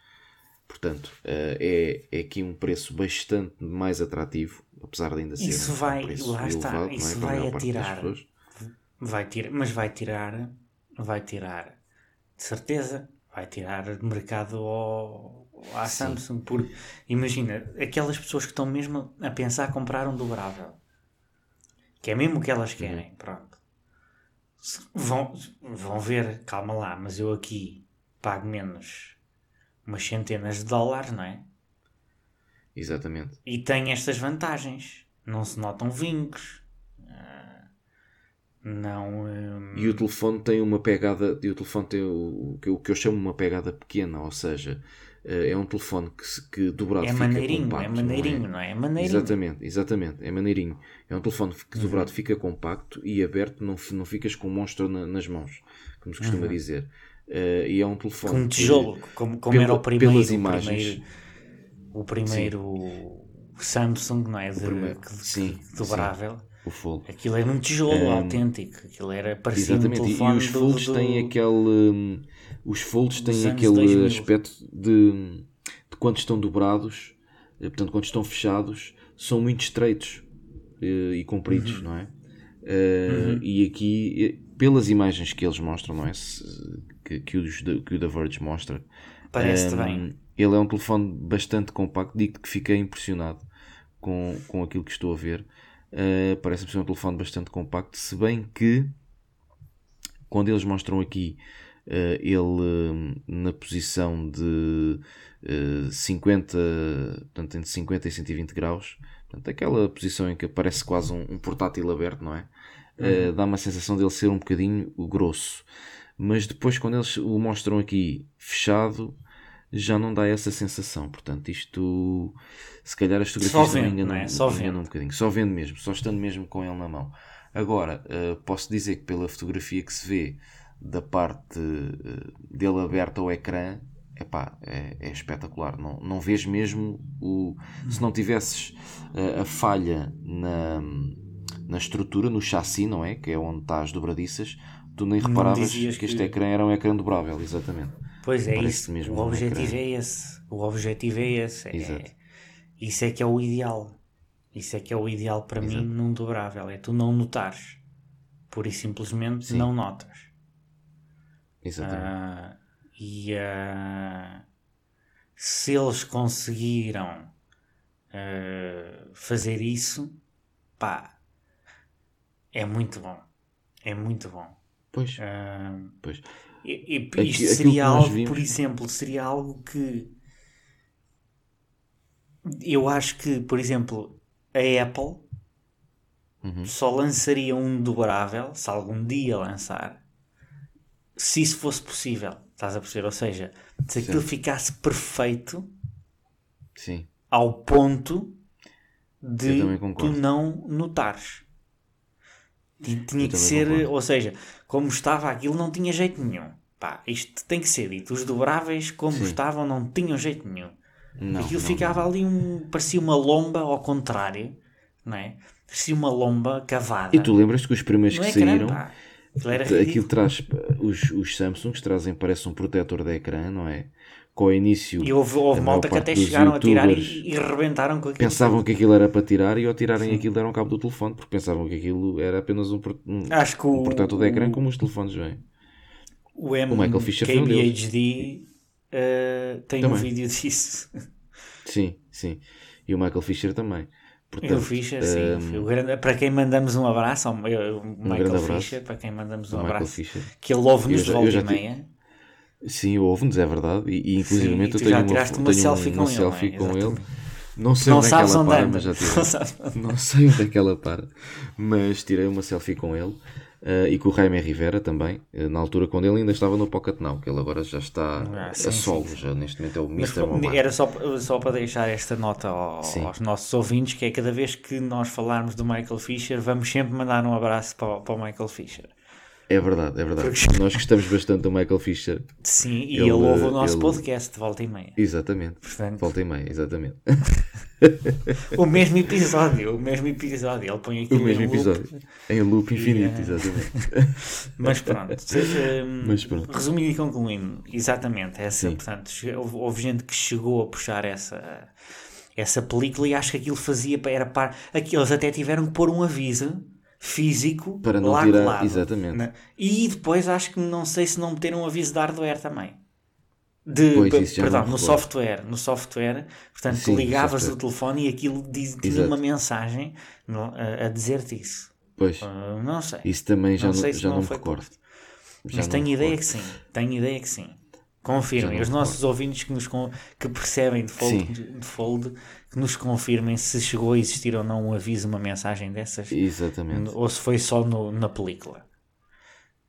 Portanto, eh, é, é aqui um preço bastante mais atrativo, apesar de ainda ser isso um vai, preço lá está, elevado, isso é? vai atirar, vai tirar, mas vai tirar, vai tirar, de certeza, vai tirar de mercado ao, à Sim. Samsung. Porque, imagina, aquelas pessoas que estão mesmo a pensar comprar um dobrável, que é mesmo o que elas querem, uhum. pronto. Vão, vão ver, calma lá, mas eu aqui pago menos umas centenas de dólares, não é? Exatamente. E tem estas vantagens. Não se notam vincos. Não. Um... E o telefone tem uma pegada. E o telefone tem o, o, que eu chamo uma pegada pequena, ou seja, eh, é um telefone que, que dobrado é fica maneirinho, compacto. É maneirinho, não é? Não é? é maneirinho. Exatamente, exatamente, é maneirinho. É um telefone que uhum. dobrado fica compacto e aberto não, não ficas com um monstro na, nas mãos, como se costuma uhum. dizer. Uh, e é um telefone. Com um tijolo, que, como, como pela, era o primeiro. Pelas imagens. O primeiro, o primeiro Samsung, não é? De, primeiro, que, sim, dobrável. Sim o fold. Aquilo era um tijolo um, autêntico. Aquilo era parecido Exatamente. Um telefone e, os folds do, têm aquele. Um, os folds têm aquele aspecto de, de quando estão dobrados, eh, portanto, quando estão fechados, são muito estreitos uh, e compridos, uhum. não é? Uh, uhum. E aqui, pelas imagens que eles mostram, não é? Se, que, que, os, que o da Verge mostra, parece um, bem. Ele é um telefone bastante compacto. Digo que fiquei impressionado com, com aquilo que estou a ver. Uh, Parece-me ser um telefone bastante compacto, se bem que quando eles mostram aqui uh, ele uh, na posição de 50, portanto, entre 50 e 120 graus, portanto, aquela posição em que parece quase um, um portátil aberto, não é? Uhum. dá uma sensação dele ser um bocadinho grosso, mas depois, quando eles o mostram aqui fechado, já não dá essa sensação. Portanto, isto se calhar as fotografias só enganam, não é? só vendo. um bocadinho. Só vendo mesmo, só estando mesmo com ele na mão. Agora, uh, posso dizer que pela fotografia que se vê da parte uh, dele aberta ao ecrã, epá, é, é espetacular. Não, não vês mesmo o. Se não tivesses uh, a falha na, na estrutura, no chassi, não é? Que é onde está as dobradiças, tu nem reparavas que, que este ecrã era um ecrã dobrável, exatamente. Pois é, isso. Mesmo o objetivo é esse. O objetivo é esse. É, isso é que é o ideal. Isso é que é o ideal para Exato. mim num dobrável. É tu não notares. Pura e simplesmente Sim. não notas. Exatamente. Uh, e uh, se eles conseguiram uh, fazer isso, pá, é muito bom. É muito bom. Pois. pois. E, e isto seria algo, por exemplo, seria algo que eu acho que, por exemplo, a Apple uhum. só lançaria um dobrável, se algum dia lançar, se isso fosse possível. Estás a perceber? Ou seja, se aquilo ficasse perfeito Sim. ao ponto de tu não notares. Tinha que ser, concordo. ou seja, como estava aquilo não tinha jeito nenhum. Pá, isto tem que ser dito. Os dobráveis, como Sim. estavam, não tinham jeito nenhum. Não, aquilo não, ficava não. ali um. parecia uma lomba ao contrário, não é? Parecia uma lomba cavada. E tu lembras que os primeiros que saíram. Aquilo, aquilo traz. Os, os Samsungs trazem, parece um protetor de ecrã, não é? Com o início. E houve, houve malta que até chegaram a tirar e, e rebentaram com aquilo. Pensavam que aquilo era para tirar e ao tirarem Sim. aquilo deram cabo do telefone porque pensavam que aquilo era apenas um, um, Acho que um portanto de ecrã como os telefones vêm. O, M, o Michael Fisher KBHD uh, tem também. um vídeo disso. Sim, sim. E o Michael Fisher também. Portanto, o Fischer, sim. Um, grande, para quem mandamos um abraço, o Michael um Fischer, para quem mandamos um abraço, que ele ouve-nos de volta e meia. Sim, ouve-nos, é verdade. E, e inclusive eu tenho uma, tenho uma selfie com, uma ele, selfie com ele Não sei Não onde é que ela para, anda. mas já tirei. Não sei onde é que ela para, mas tirei uma selfie com ele eh, e com o Jaime Rivera também, eh, na altura quando ele ainda estava no Pocket Now, que ele agora já está Ah, a sim, solo, sim, sim. já neste momento é o Mr. Mobile. era só, só para deixar esta nota ao- Sim. aos nossos ouvintes, que é cada vez que nós falarmos do Michael Fisher, vamos sempre mandar um abraço para, para o Michael Fisher. É verdade, é verdade. Nós gostamos bastante do Michael Fisher. Sim, e Ele- ele, ouve o nosso ele- podcast de volta e meia. Exatamente. Portanto- Volta e meia, exatamente. O mesmo episódio, o mesmo episódio. Ele põe aquilo O mesmo em loop. episódio. Em loop infinito, eh, exatamente. Mas pronto, seja, Mas pronto. resumindo e concluindo, exatamente, essa, Sim. portanto, houve, houve gente que chegou a puxar essa, essa película e acho que aquilo fazia para era para aqueles até tiveram que pôr um aviso físico Para não lá tirar- colado, exatamente. né? E depois acho que não sei se não meteram um aviso de hardware também. De, Pois, perdão, no software, no software, portanto, Sim, tu ligavas software. o telefone e aquilo diz- tinha Exato. uma mensagem no- a, a dizer-te isso. Pois, Ah, não sei. isso também já não não, já não não me recordo. Já Mas tenho ideia que sim. Tenho ideia que sim. Confirmem. Os nossos ouvintes que, nos que percebem de fold, de fold, que nos confirmem se chegou a existir ou não um aviso, uma mensagem dessas, Exatamente. ou se foi só no- na película.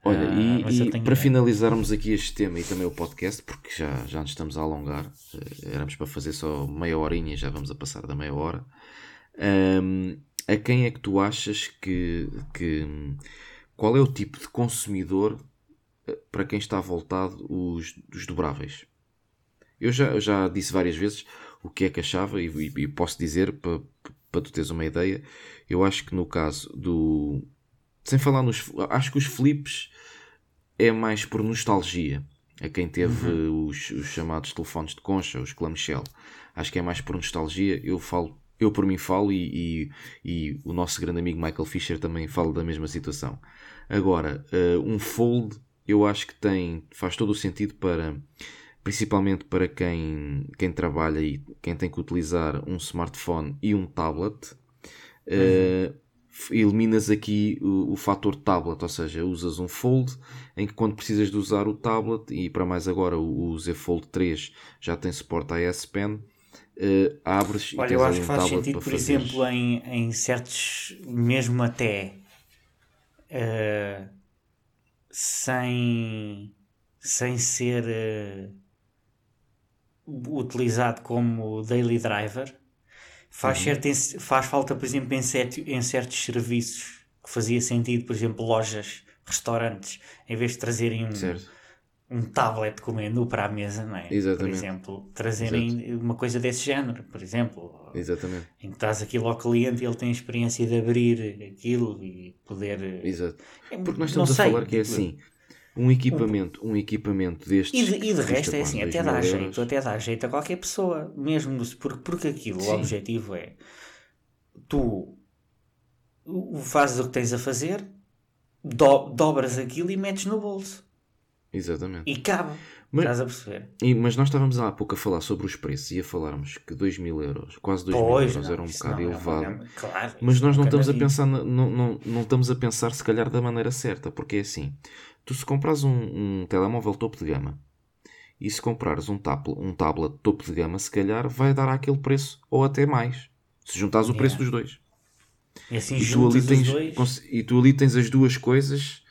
Olha, Ah, e, e tenho para finalizarmos aqui este tema e também o podcast, porque já, já nos estamos a alongar, eh, éramos para fazer só meia horinha e já vamos a passar da meia hora. Ahm, a quem é que tu achas que, que. Qual é o tipo de consumidor eh, para quem está voltado os, os dobráveis? Eu já, eu já disse várias vezes o que é que achava e, e- posso dizer para, para tu teres uma ideia. Eu acho que no caso do. Sem falar nos. Acho que os flips é mais por nostalgia. A quem teve os, os chamados telefones de concha, os clamshell. Acho que é mais por nostalgia. Eu falo, eu por mim falo e, e, e o nosso grande amigo Michael Fisher também fala da mesma situação. Agora, eh, um fold eu acho que tem, faz todo o sentido para, principalmente para quem, quem trabalha e quem tem que utilizar um smartphone e um tablet. Eh, f- eliminas aqui o, o fator tablet, ou seja, usas um fold em que quando precisas de usar o tablet e para mais agora o, o Z Fold 3 já tem suporte a S Pen, eh, abres e Olha, tens eu acho que um faz tablet sentido, por exemplo, em, em certos, mesmo até eh, sem, sem ser eh, utilizado como daily driver, faz, Uhum. certo- faz falta, por exemplo, em, certo- em certos serviços que fazia sentido, por exemplo, lojas, restaurantes, em vez de trazerem um, Certo. um tablet com menu para a mesa, não é? Por Exatamente. exemplo, trazerem uma coisa desse género, por exemplo. Exatamente. Em que estás aquilo ao cliente e ele tem a experiência de abrir aquilo e poder. eh, Exato. Porque nós Não estamos a sei, falar que é assim, um equipamento, um equipamento destes. E de, e de resto é assim, até dá euros. jeito, até dá jeito a qualquer pessoa, mesmo se- porque, porque aquilo, Sim. o objetivo é tu o- fazes o que tens a fazer, do- dobras aquilo e metes no bolso Exatamente. e cabe. Mas- Estás a perceber? E- mas nós estávamos há pouco a falar sobre os preços e a falarmos que 2 mil euros, quase 2 mil euros não, era um bocado não, é elevado. uma- claro, Mas nós não nunca estamos a pensar, não, não, não estamos a pensar se calhar da maneira certa, porque é assim, tu se comprares um, um telemóvel topo de gama e se comprares um, tablet, um tablet topo de gama, se calhar vai dar aquele preço ou até mais, se juntares o preço dos dois. E assim E tu, ali tens, dois. e tu ali tens as duas coisas,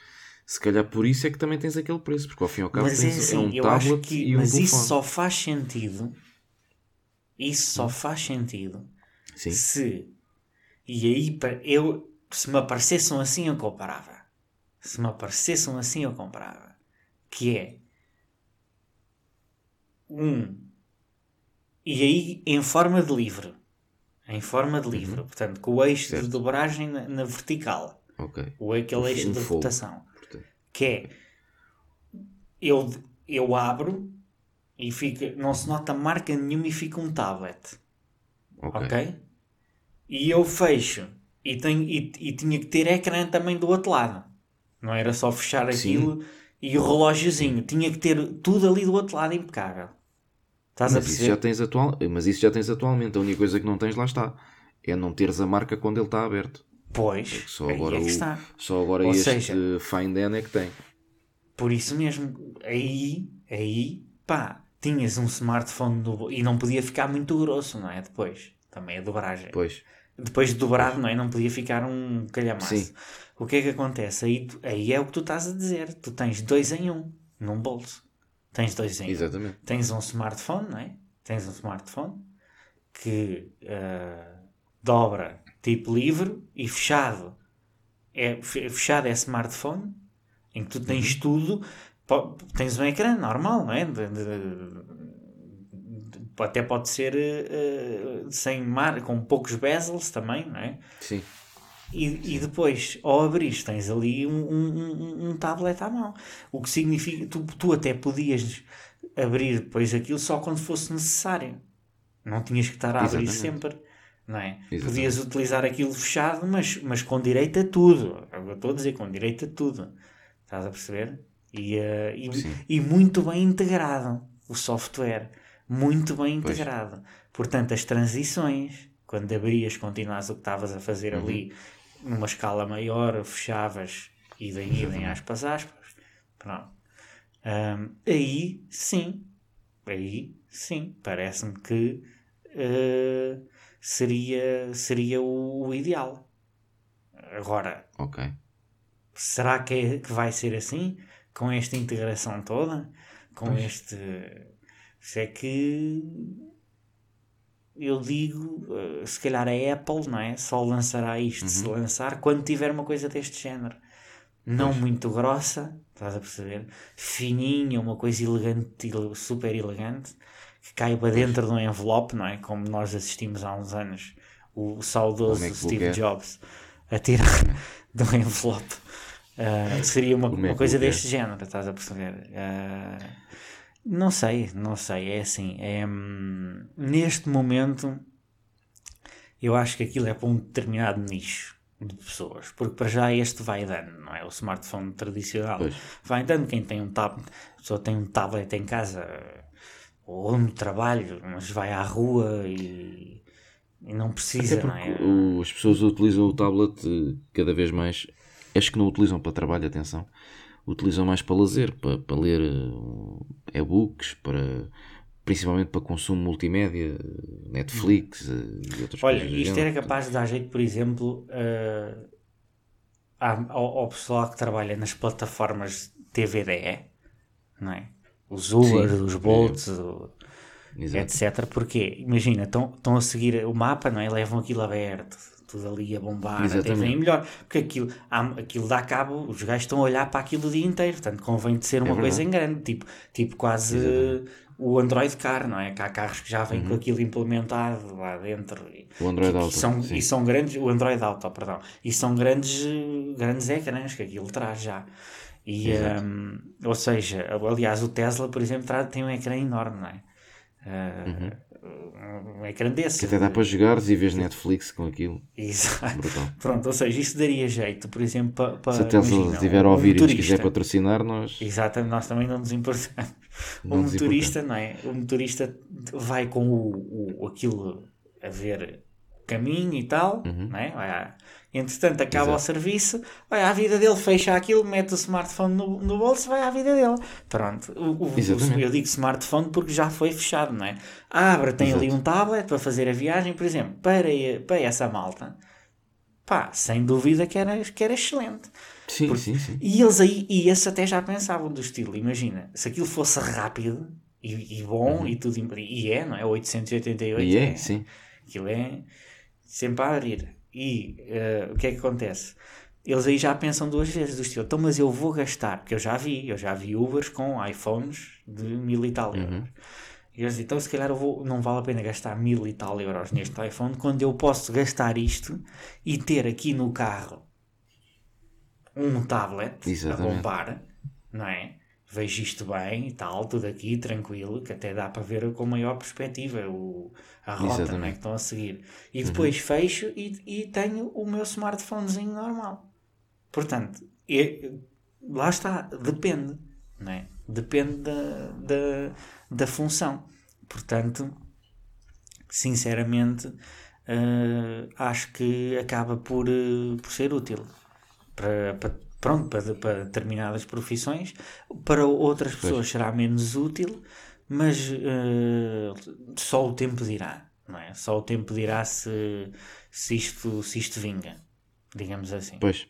se calhar por isso é que também tens aquele preço, porque ao fim e ao cabo Mas é tens assim, é um eu acho tablet que e um mas isso só faz sentido. Isso só faz sentido Sim, se e aí eu se me aparecessem assim eu comparava. Se me aparecessem assim eu comprava. Que é um e aí em forma de livro. Em forma de livro, portanto, com o eixo de Uhum. Certo. dobragem na, na vertical, ou aquele Um eixo de fold. rotação Portanto, que é eu, eu abro e fica, não se nota marca nenhuma e fica um tablet, ok. ok? E eu fecho e, tenho, e, e tinha que ter ecrã também do outro lado, não era só fechar Sim. aquilo e o relógiozinho, tinha que ter tudo ali do outro lado impecável. Estás a Mas isso, já tens atual... mas isso já tens atualmente. A única coisa que não tens lá está. É não teres a marca quando ele está aberto. Pois, Só aí agora, é que o- está. só agora Ou este seja- Find N é que tem. Por isso mesmo, aí, aí, pá, tinhas um smartphone bol- e não podia ficar muito grosso, não é? Depois. também a dobragem. Pois. Depois de dobrado, não é? Não podia ficar um calhamaço. Sim. O que é que acontece? Aí, aí é o que tu estás a dizer. Tu tens dois em um, num bolso. Tens dois em um. Exatamente. Tens um smartphone, não é? Tens um smartphone que ah, dobra tipo livre e fechado. É, fe- fechado é smartphone, em que tu tens tudo. Po- Tens um ecrã normal, não é? De- de- de- até pode ser eh, sem mar, com poucos bezels também, não é? Sim. E, e depois, ao abrir, tens ali um, um, um- um tablet à mão. O que significa tu, tu até podias abrir depois aquilo só quando fosse necessário. Não tinhas que estar a abrir Exatamente. sempre. Não é? Exatamente. Podias utilizar aquilo fechado, mas, mas com direito a tudo. Eu estou a dizer, com direito a tudo. Estás a perceber? E, eh, e, e muito bem integrado o software. Muito bem Pois. integrado. Portanto, as transições, quando abrias, continuas o que estavas a fazer Uhum. ali numa escala maior, fechavas e daí idem aspas aspas. Pronto. Ahm, aí sim, aí sim, parece-me que eh, seria, seria o, o ideal. Agora, Ok. será que, é- que vai ser assim? Com esta integração toda? Com Pois. este. Isso é que. Eu digo, eh, se calhar a Apple, não é? Só lançará isto se lançar quando tiver uma coisa deste género. Não Pois. muito grossa, estás a perceber? Fininha, uma coisa elegante, ele- super elegante, que caiba dentro de um envelope, não é? Como nós assistimos há uns anos, o saudoso O MacBook Steve Air. Jobs a tirar de um envelope. Ah, seria uma, uma MacBook coisa Air. deste género, estás a perceber? Ah, não sei, não sei, é assim. É, hum, neste momento, eu acho que aquilo é para um determinado nicho de pessoas, porque para já este vai dando, não é? O smartphone tradicional Pois. vai dando. Quem tem um tablet, a pessoa tem um tablet em casa ou no trabalho, mas vai à rua e, e não precisa, não é? o- as pessoas utilizam o tablet eh, cada vez mais. Acho que não utilizam para trabalho, atenção. Utilizam mais para lazer, para, para ler eh, e-books, para, principalmente para consumo multimédia, Netflix eh, e outras Olha, coisas. do isto era capaz de dar jeito, por exemplo, à- ao, ao pessoal que trabalha nas plataformas TVDE, não é? Os Uber, Sim, os é. Bolts, o- Exato. etc. Porque, imagina, estão estão a seguir o mapa, não é? Levam aquilo aberto, tudo ali a bombar, até Exatamente. vem melhor. Porque aquilo, há- aquilo dá cabo, os gajos estão a olhar para aquilo o dia inteiro, portanto convém de ser uma É coisa em grande, tipo, tipo quase Exatamente. Uhum. o Android Car, não é? Que há carros que já vêm com aquilo implementado lá dentro. E, O Android e Auto, são, sim. e são grandes, o Android Auto, perdão, e são grandes, grandes ecrãs que aquilo traz já. E, hum, ou seja, aliás, o Tesla, por exemplo, tem um ecrã enorme, não é? Ah, Um desse. Uhum. Que até dá para jogares e vês Netflix com aquilo. Exato. Brutal. Pronto, ou seja, isso daria jeito, por exemplo, para. para Se a Tesla estiver a um ouvir e nos motorista. quiser patrocinar, nós. Exatamente, nós também não nos importamos. Não o motorista, não é? O motorista vai com o, o, aquilo a ver caminho e tal, Uhum. não é? Vai à- Entretanto, acaba Exato. o serviço, vai à vida dele, fecha aquilo, mete o smartphone no, no bolso, vai à vida dele. Pronto. O, o- o- eu digo smartphone porque já foi fechado, não é? Abre, tem ali Exato. um tablet para fazer a viagem, por exemplo, para, para essa malta. Pá, sem dúvida que era, que era excelente. Sim, sim, sim. E eles aí, e esse até já pensavam do estilo, imagina, se aquilo fosse rápido e, e bom e tudo, e é, não é? 888 Uhum. E é, sim. aquilo é sempre a abrir. E eh, o que é que acontece? Eles aí já pensam duas vezes do estilo, então mas eu vou gastar, porque eu já vi, eu já vi Ubers com iPhones de mil e tal euros. E eles dizem, então se calhar eu vou, não vale a pena gastar mil e tal euros neste iPhone quando eu posso gastar isto e ter aqui no carro um tablet Exatamente. a bombar, não é? Vejo isto bem e tal, tudo aqui tranquilo, que até dá para ver com maior perspectiva o, a rota não é, Exatamente. que estão a seguir. E depois fecho e, e tenho o meu smartphonezinho normal. Portanto, lá está, depende, não é? Depende da, da, da função. Portanto, sinceramente, eh, acho que acaba por, eh, por ser útil para, para- pronto, para, para determinadas profissões, para outras pessoas será menos útil, mas eh, só o tempo dirá. não é? Só o tempo dirá se, se, isto, se isto vinga, digamos assim. Pois,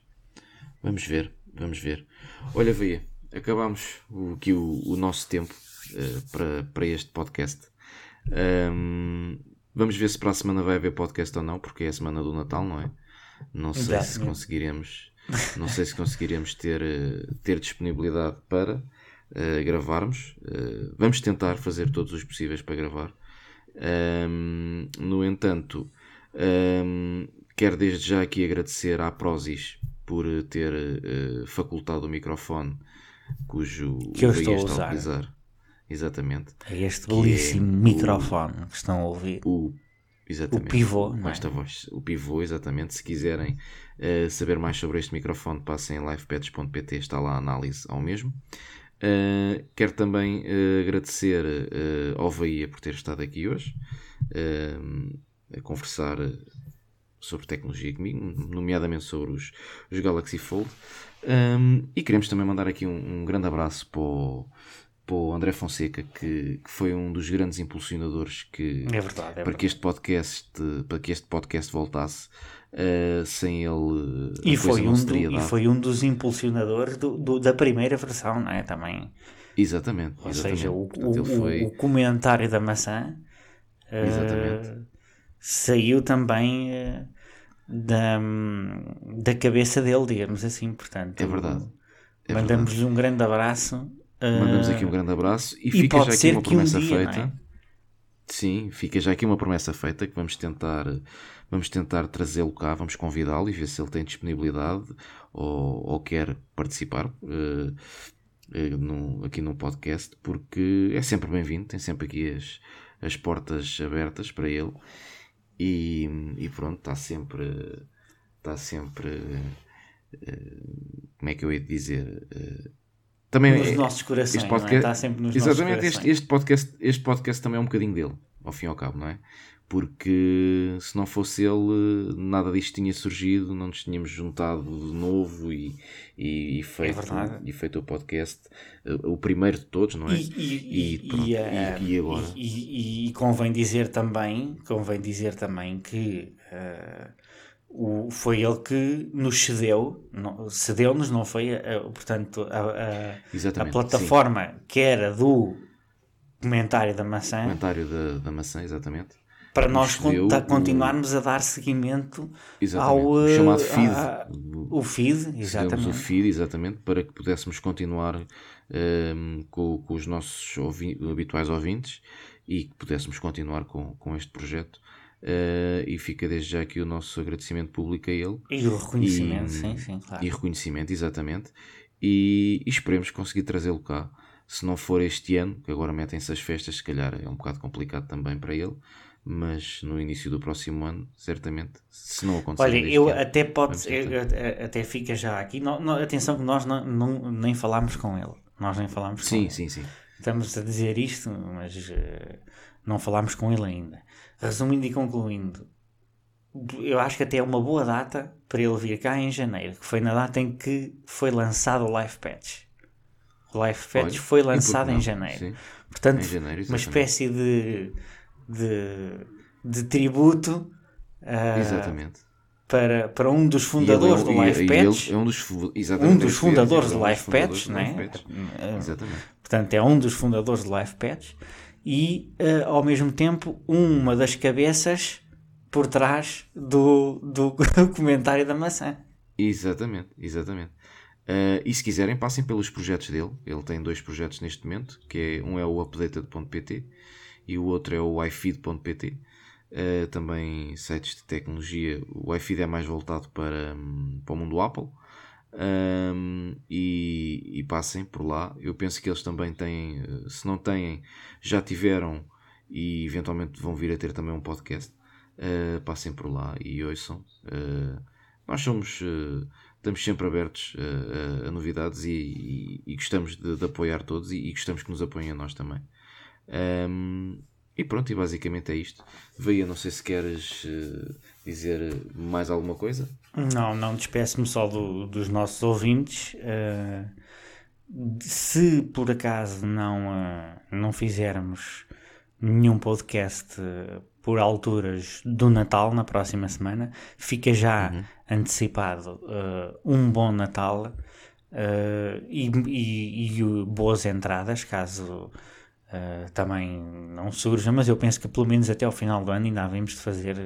vamos ver, vamos ver. Olha, Veia, acabámos o, aqui o, o nosso tempo uh, para, para este podcast. Um, vamos ver se para a semana vai haver podcast ou não, porque é a semana do Natal, não é? Não sei se conseguiremos, não sei se conseguiremos ter, eh, ter disponibilidade para uh, gravarmos. Uh, vamos tentar fazer todos os possíveis para gravar. Um, no entanto, um, quero desde já aqui agradecer à Prozis por ter uh, facultado o microfone cujo que eu estou a usar. utilizar. Exatamente. É este belíssimo é microfone que estão a ouvir. O, exatamente. O pivô. É? esta voz. O pivô, exatamente. Se quiserem uh, saber mais sobre este microfone, passem em livepads.pt, está lá a análise ao mesmo. Uh, quero também uh, agradecer uh, ao Veia por ter estado aqui hoje a conversar sobre tecnologia comigo, nomeadamente sobre os, os Galaxy Fold. Um, e queremos também mandar aqui um, um grande abraço para o, para o André Fonseca, que, que, foi um dos grandes impulsionadores que, é verdade, é para, verdade. Que este podcast, para que este podcast voltasse. Uh, sem ele e foi, um do, e foi um dos impulsionadores do, do, da primeira versão, não é? Também. Exatamente. Ou exatamente. seja, o, o, foi... o, comentário da maçã uh, saiu também uh, da, da cabeça dele, digamos assim. Portanto, é verdade. É mandamos-lhe um grande abraço. Mandamos aqui um grande abraço e, e fica já aqui uma promessa um dia, feita. Sim, fica já aqui uma promessa feita que vamos tentar Vamos tentar trazê-lo cá, vamos convidá-lo e ver se ele tem disponibilidade ou, ou quer participar uh, uh, no, aqui no podcast, porque é sempre bem-vindo, tem sempre aqui as, as portas abertas para ele e, e pronto, está sempre. Está sempre. Uh, como é que eu ia dizer? também nos é, nossos corações, este podcast, é? está sempre nos exatamente, nossos este, este, podcast, este podcast também é um bocadinho dele, ao fim e ao cabo, não é? porque se não fosse ele, nada disto tinha surgido, não nos tínhamos juntado de novo e, e, e feito, é e feito o podcast, o primeiro de todos, não é? E, e, e, eh, e agora? E, convém dizer também, convém dizer também que uh, o, foi ele que nos cedeu, cedeu-nos, não foi? Uh, portanto, a, a, a plataforma sim. que era do comentário da maçã. Comentário da, da maçã, exatamente para nós continuarmos o... a dar seguimento exatamente. ao uh, chamado feed. A, o feed, exatamente. o feed, exatamente, para que pudéssemos continuar um, ehm, com, com, os nossos ouvi habituais ouvintes e que pudéssemos continuar com, com este projeto. Uh, e fica desde já aqui o nosso agradecimento público a ele. E o reconhecimento, e, sim, sim, claro. E reconhecimento, exatamente. E, e esperemos conseguir trazê-lo cá. Se não for este ano, que agora metem-se as festas, se calhar é um bocado complicado também para ele, mas no início do próximo ano, certamente, se não acontecer. Olha, eu ano, até pode, eu, até fica já aqui. Não, não, atenção que nós não, não, nem falámos com ele. Nós nem falámos sim, com ele. Sim, sim, Estamos a dizer isto, mas uh, não falámos com ele ainda. Resumindo e concluindo, eu acho que até é uma boa data para ele vir cá em janeiro, que foi na data em que foi lançado o Live Patch. O Live Patch Olha, foi lançado em janeiro. Sim. Portanto, em janeiro, uma espécie de de, de tributo uh, Para, para um dos fundadores ele, do Life Patch. É um dos, um dos fundadores do Life Patch, né? Exatamente. Portanto, é um dos fundadores do Life Patch e, uh, ao mesmo tempo, uma das cabeças por trás do, do comentário da maçã. Exatamente, exatamente. Uh, e se quiserem, passem pelos projetos dele. Ele tem dois projetos neste momento, que é um é o updated.pt e o outro é o ifeed.pt. Uh, eh, também sites de tecnologia. O iFeed é mais voltado para, um, para o mundo Apple. Um, e, e, passem por lá. Eu penso que eles também têm, eh, se não têm, já tiveram e eventualmente vão vir a ter também um podcast. Uh, passem por lá e ouçam. Uh, nós somos, uh, estamos sempre abertos a, a novidades e, e, e gostamos de, de, apoiar todos e, e, gostamos que nos apoiem a nós também. Um, e pronto, e basicamente é isto. Veia, não sei se queres uh, dizer mais alguma coisa. Não, não, despeço-me só do, dos nossos ouvintes. Uh, se por acaso não, uh, não fizermos nenhum podcast uh, por alturas do Natal na próxima semana. Fica já uhum. antecipado uh, um bom Natal e, e, e, boas entradas, caso também não surja, mas eu penso que pelo menos até ao final do ano ainda havemos de fazer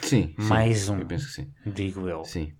sim, mais sim, um, eu penso que sim. digo eu. Sim.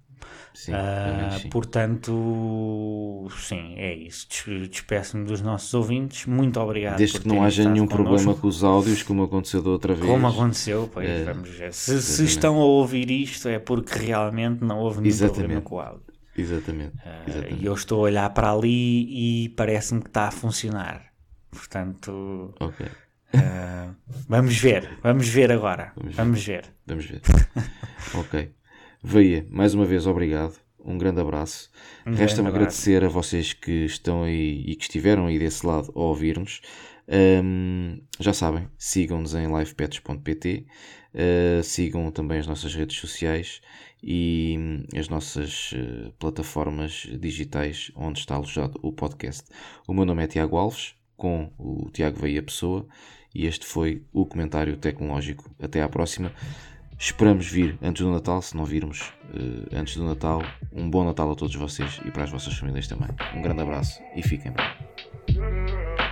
Sim, uh, sim. Portanto, sim, é isso. Despeço-me dos nossos ouvintes. Muito obrigado. Desde que não haja nenhum connosco. problema com os áudios, como aconteceu da outra vez. Como aconteceu, pois é, vamos ver. Se, se, estão a ouvir isto, é porque realmente não houve nenhum exatamente. problema com o áudio. Exatamente. Uh, e eu estou a olhar para ali e parece-me que está a funcionar. Portanto. Ok. Uh, vamos ver, vamos ver agora. Vamos ver. Vamos ver. Vamos ver. ok. Veia, mais uma vez, obrigado. Um grande abraço. Um Resta-me agradecer a vocês que estão aí e que estiveram aí desse lado a ouvir-nos. Um, já sabem, sigam-nos em livepets.pt, uh, sigam também as nossas redes sociais e hum, as nossas uh, plataformas digitais onde está alojado o podcast. O meu nome é Tiago Alves, com o Tiago Veia Pessoa, e este foi o comentário tecnológico. Até à próxima. Esperamos vir antes do Natal, se não virmos uh, antes do Natal. Um bom Natal a todos vocês e para as vossas famílias também. Um grande abraço e fiquem bem.